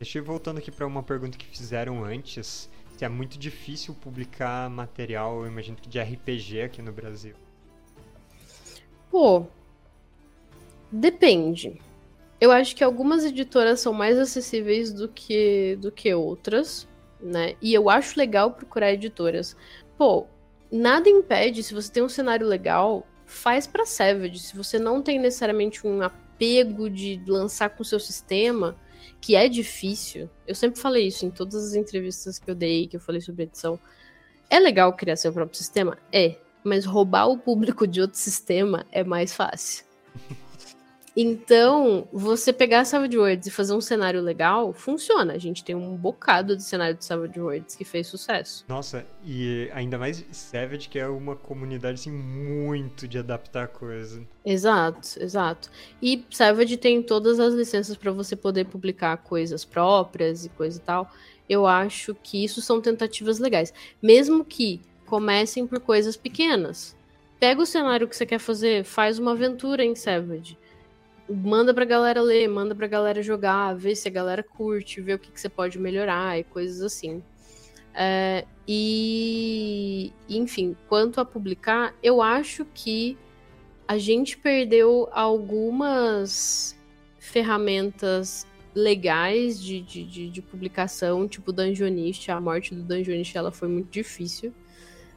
Deixa eu voltando aqui para uma pergunta que fizeram antes. Se é muito difícil publicar material, eu imagino que de RPG aqui no Brasil. Pô, depende. Eu acho que algumas editoras são mais acessíveis do que, do que outras, né? E eu acho legal procurar editoras. Pô, nada impede, se você tem um cenário legal, faz para Savage. Se você não tem necessariamente um apego de lançar com o seu sistema, que é difícil. Eu sempre falei isso em todas as entrevistas que eu dei, que eu falei sobre edição. É legal criar seu próprio sistema? É. Mas roubar o público de outro sistema é mais fácil. Então, você pegar Savage Worlds e fazer um cenário legal, funciona. A gente tem um bocado de cenário de Savage Worlds que fez sucesso. Nossa, e ainda mais Savage, que é uma comunidade assim, muito de adaptar coisa. Exato, exato. E Savage tem todas as licenças para você poder publicar coisas próprias e coisa e tal. Eu acho que isso são tentativas legais. Mesmo que comecem por coisas pequenas. Pega o cenário que você quer fazer, faz uma aventura em Savage manda pra galera ler, manda pra galera jogar, vê se a galera curte, vê o que, que você pode melhorar e coisas assim. É, e, enfim, quanto a publicar, eu acho que a gente perdeu algumas ferramentas legais de, de, de, de publicação, tipo Dungeonist. A morte do Dungeonist ela foi muito difícil,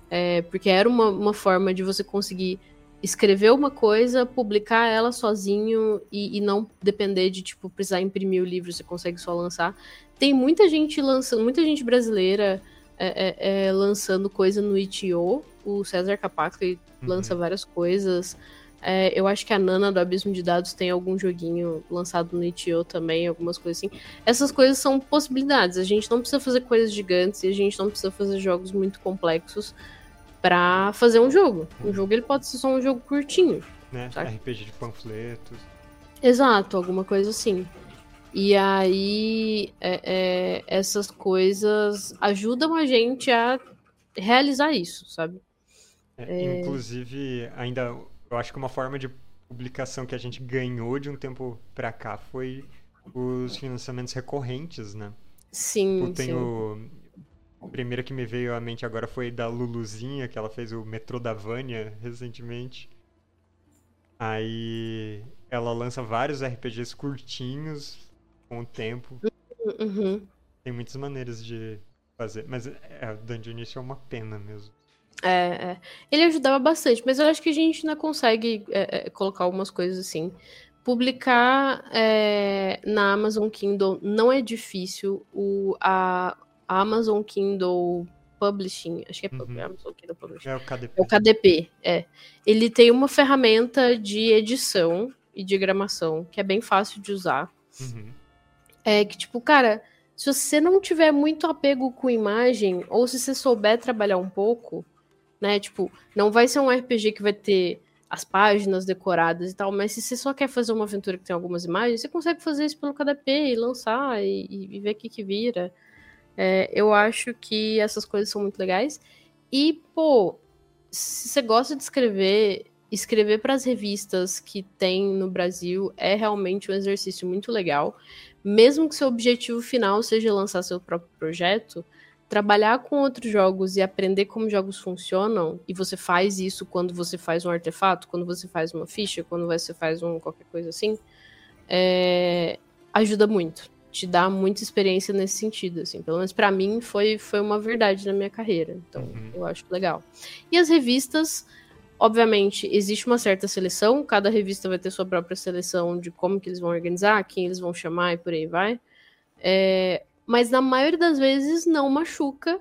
é, porque era uma, uma forma de você conseguir escrever uma coisa, publicar ela sozinho e, e, não depender de, tipo, precisar imprimir o livro, você consegue só lançar. Tem muita gente lançando, muita gente brasileira é, é, é, lançando coisa no itio. O César Capaco uhum. lança várias coisas. É, eu acho que a Nana do Abismo de Dados tem algum joguinho lançado no itio também, algumas coisas assim. Essas coisas são possibilidades. A gente não precisa fazer coisas gigantes e a gente não precisa fazer jogos muito complexos para fazer um jogo. Um jogo ele pode ser só um jogo curtinho. Né? Sabe? RPG de panfletos. Exato, alguma coisa assim. E aí é, é, essas coisas ajudam a gente a realizar isso, sabe? É, é, inclusive, ainda eu acho que uma forma de publicação que a gente ganhou de um tempo para cá foi os financiamentos recorrentes, né? Sim, eu tenho, sim. A primeira que me veio à mente agora foi da Luluzinha, que ela fez o Metrô da Vânia recentemente. Aí ela lança vários RPGs curtinhos com o tempo. Uhum. Tem muitas maneiras de fazer. Mas é, o Dungeonist é uma pena mesmo. É, é, ele ajudava bastante, mas eu acho que a gente ainda consegue é, é colocar algumas coisas assim. Publicar é, na Amazon Kindle não é difícil. O, a, Amazon Kindle Publishing, acho que é uhum. Amazon Kindle Publishing. É o KDP. É o KDP, é. Ele tem uma ferramenta de edição e diagramação que é bem fácil de usar. Uhum. É que, tipo, cara, se você não tiver muito apego com imagem, ou se você souber trabalhar um pouco, né? Tipo, não vai ser um RPG que vai ter as páginas decoradas e tal, mas se você só quer fazer uma aventura que tem algumas imagens, você consegue fazer isso pelo KDP e lançar e, e ver o que, que vira. É, eu acho que essas coisas são muito legais. E, pô, se você gosta de escrever, escrever para as revistas que tem no Brasil é realmente um exercício muito legal. Mesmo que seu objetivo final seja lançar seu próprio projeto, trabalhar com outros jogos e aprender como jogos funcionam, e você faz isso quando você faz um artefato, quando você faz uma ficha, quando você faz um qualquer coisa assim, é, ajuda muito te dá muita experiência nesse sentido, assim. Pelo menos para mim foi, foi uma verdade na minha carreira. Então, uhum. eu acho legal. E as revistas, obviamente, existe uma certa seleção, cada revista vai ter sua própria seleção de como que eles vão organizar, quem eles vão chamar e por aí vai. É, mas na maioria das vezes não machuca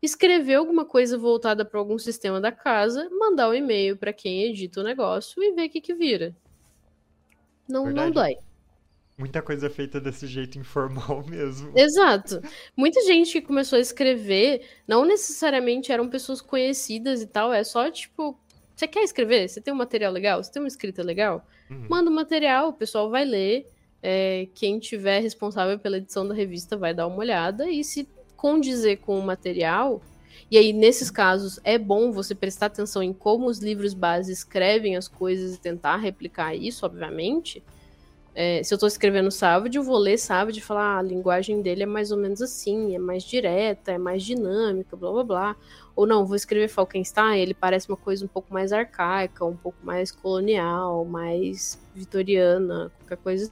escrever alguma coisa voltada para algum sistema da casa, mandar um e-mail para quem edita o negócio e ver o que, que vira. Não, não dói. Muita coisa feita desse jeito informal mesmo. Exato. Muita gente que começou a escrever, não necessariamente eram pessoas conhecidas e tal, é só tipo, você quer escrever? Você tem um material legal? Você tem uma escrita legal? Uhum. Manda o um material, o pessoal vai ler. É, quem tiver responsável pela edição da revista vai dar uma olhada e se condizer com o material. E aí, nesses casos, é bom você prestar atenção em como os livros base escrevem as coisas e tentar replicar isso, obviamente É, se eu tô escrevendo Savage, eu vou ler Savage e falar ah, a linguagem dele é mais ou menos assim, é mais direta, é mais dinâmica, blá blá blá. Ou não, vou escrever Falkenstein, ele parece uma coisa um pouco mais arcaica, um pouco mais colonial, mais vitoriana, qualquer coisa.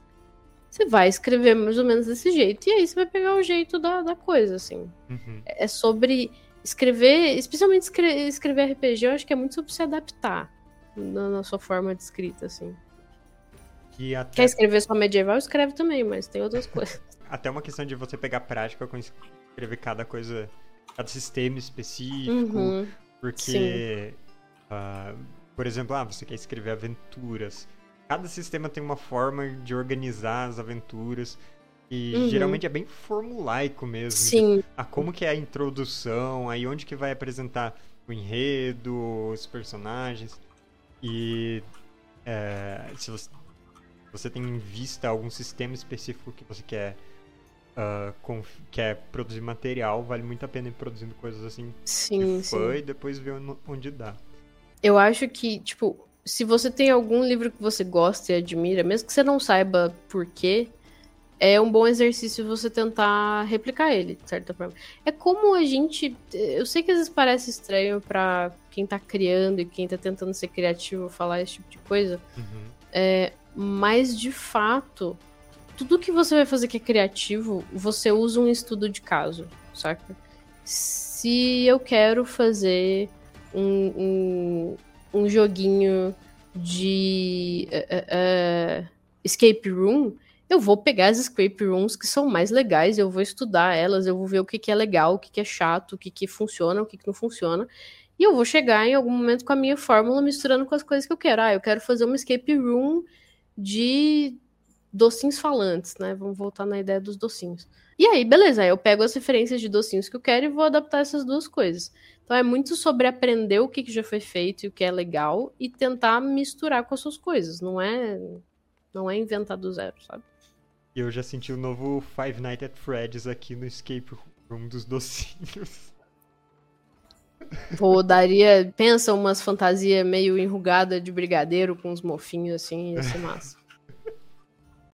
Você vai escrever mais ou menos desse jeito, e aí você vai pegar o jeito da, da coisa, assim. Uhum. É sobre escrever, especialmente escrever, escrever RPG, eu acho que é muito sobre se adaptar na, na sua forma de escrita, assim. Até... Quer escrever só medieval, escreve também, mas tem outras coisas. Até uma questão de você pegar prática com escrever cada coisa, cada sistema específico, uhum. porque, uh, por exemplo, ah, você quer escrever aventuras. Cada sistema tem uma forma de organizar as aventuras. E uhum. geralmente é bem formulaico mesmo. Sim. a como que é a introdução, aí onde que vai apresentar o enredo, os personagens. E é, se você você tem em vista algum sistema específico que você quer uh, quer produzir material, vale muito a pena ir produzindo coisas assim sim, fã sim. e depois ver onde dá. Eu acho que, tipo, se você tem algum livro que você gosta e admira, mesmo que você não saiba por quê, é um bom exercício você tentar replicar ele, de certa forma. É como a gente. Eu sei que às vezes parece estranho para quem tá criando e quem tá tentando ser criativo falar esse tipo de coisa. Uhum. É, mas de fato, tudo que você vai fazer que é criativo, você usa um estudo de caso, saca? Se eu quero fazer um, um, um joguinho de uh, uh, escape room, eu vou pegar as escape rooms que são mais legais, eu vou estudar elas, eu vou ver o que, que é legal, o que, que é chato, o que, que funciona, o que, que não funciona. E eu vou chegar em algum momento com a minha fórmula misturando com as coisas que eu quero. Ah, eu quero fazer uma escape room de docinhos falantes, né? Vamos voltar na ideia dos docinhos. E aí, beleza, eu pego as referências de docinhos que eu quero e vou adaptar essas duas coisas. Então é muito sobre aprender o que, já foi feito e o que é legal e tentar misturar com as suas coisas. Não é, não é inventar do zero, sabe? Eu já senti o novo Five Nights at Freddy's aqui no Escape Room dos docinhos. Pô, daria. Pensa umas fantasias meio enrugada de brigadeiro com uns mofinhos assim, ia ser massa.